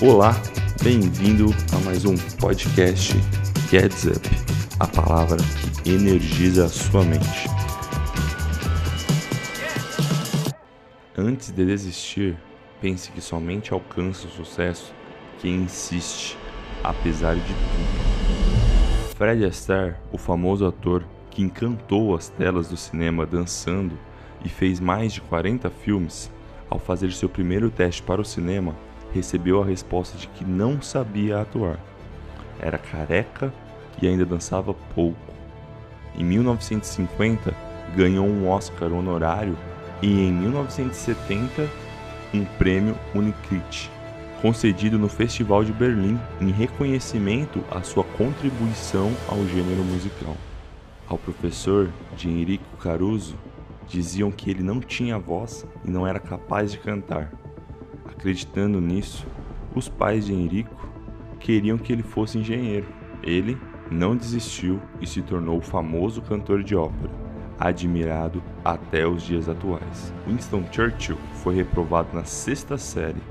Olá, bem-vindo a mais um podcast Gets Up, a palavra que energiza a sua mente. Antes de desistir, pense que somente alcança o sucesso quem insiste, apesar de tudo. Fred Astaire, o famoso ator que encantou as telas do cinema dançando e fez mais de 40 filmes, ao fazer seu primeiro teste para o cinema, recebeu a resposta de que não sabia atuar. Era careca e ainda dançava pouco. Em 1950, ganhou um Oscar honorário e em 1970 um prêmio Unicrit, concedido no Festival de Berlim em reconhecimento à sua contribuição ao gênero musical. Ao professor de Enrico Caruso, diziam que ele não tinha voz e não era capaz de cantar. Acreditando nisso, os pais de Enrico queriam que ele fosse engenheiro. Ele não desistiu e se tornou o famoso cantor de ópera, admirado até os dias atuais. Winston Churchill foi reprovado na sexta série.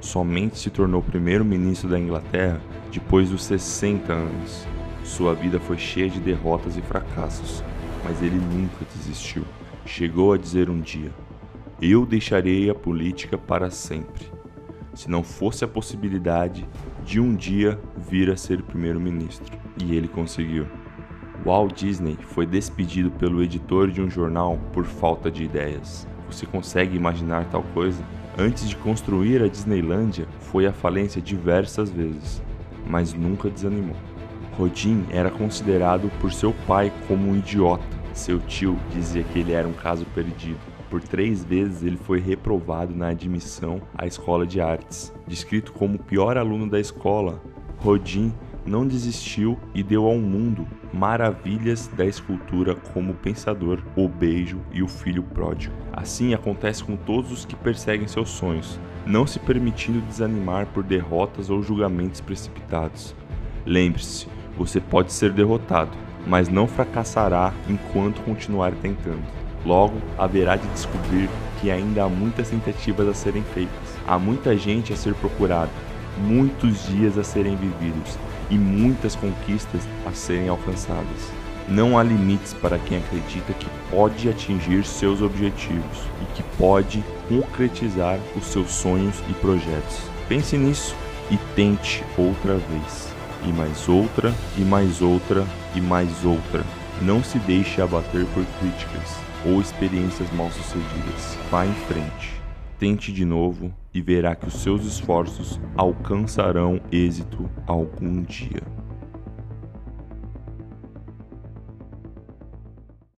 Somente se tornou primeiro-ministro da Inglaterra depois dos 60 anos. Sua vida foi cheia de derrotas e fracassos, mas ele nunca desistiu. Chegou a dizer um dia: eu deixarei a política para sempre, se não fosse a possibilidade de um dia vir a ser primeiro-ministro. E ele conseguiu. Walt Disney foi despedido pelo editor de um jornal por falta de ideias. Você consegue imaginar tal coisa? Antes de construir a Disneylândia, foi à falência diversas vezes, mas nunca desanimou. Rodin era considerado por seu pai como um idiota. Seu tio dizia que ele era um caso perdido. Por três vezes ele foi reprovado na admissão à escola de artes. Descrito como o pior aluno da escola, Rodin não desistiu e deu ao mundo maravilhas da escultura como o Pensador, o Beijo e o Filho Pródigo. Assim acontece com todos os que perseguem seus sonhos, não se permitindo desanimar por derrotas ou julgamentos precipitados. Lembre-se, você pode ser derrotado, mas não fracassará enquanto continuar tentando. Logo, haverá de descobrir que ainda há muitas tentativas a serem feitas, há muita gente a ser procurada, muitos dias a serem vividos e muitas conquistas a serem alcançadas. Não há limites para quem acredita que pode atingir seus objetivos e que pode concretizar os seus sonhos e projetos. Pense nisso e tente outra vez. E mais outra, e mais outra, e mais outra. Não se deixe abater por críticas ou experiências mal sucedidas. Vá em frente, tente de novo e verá que os seus esforços alcançarão êxito algum dia.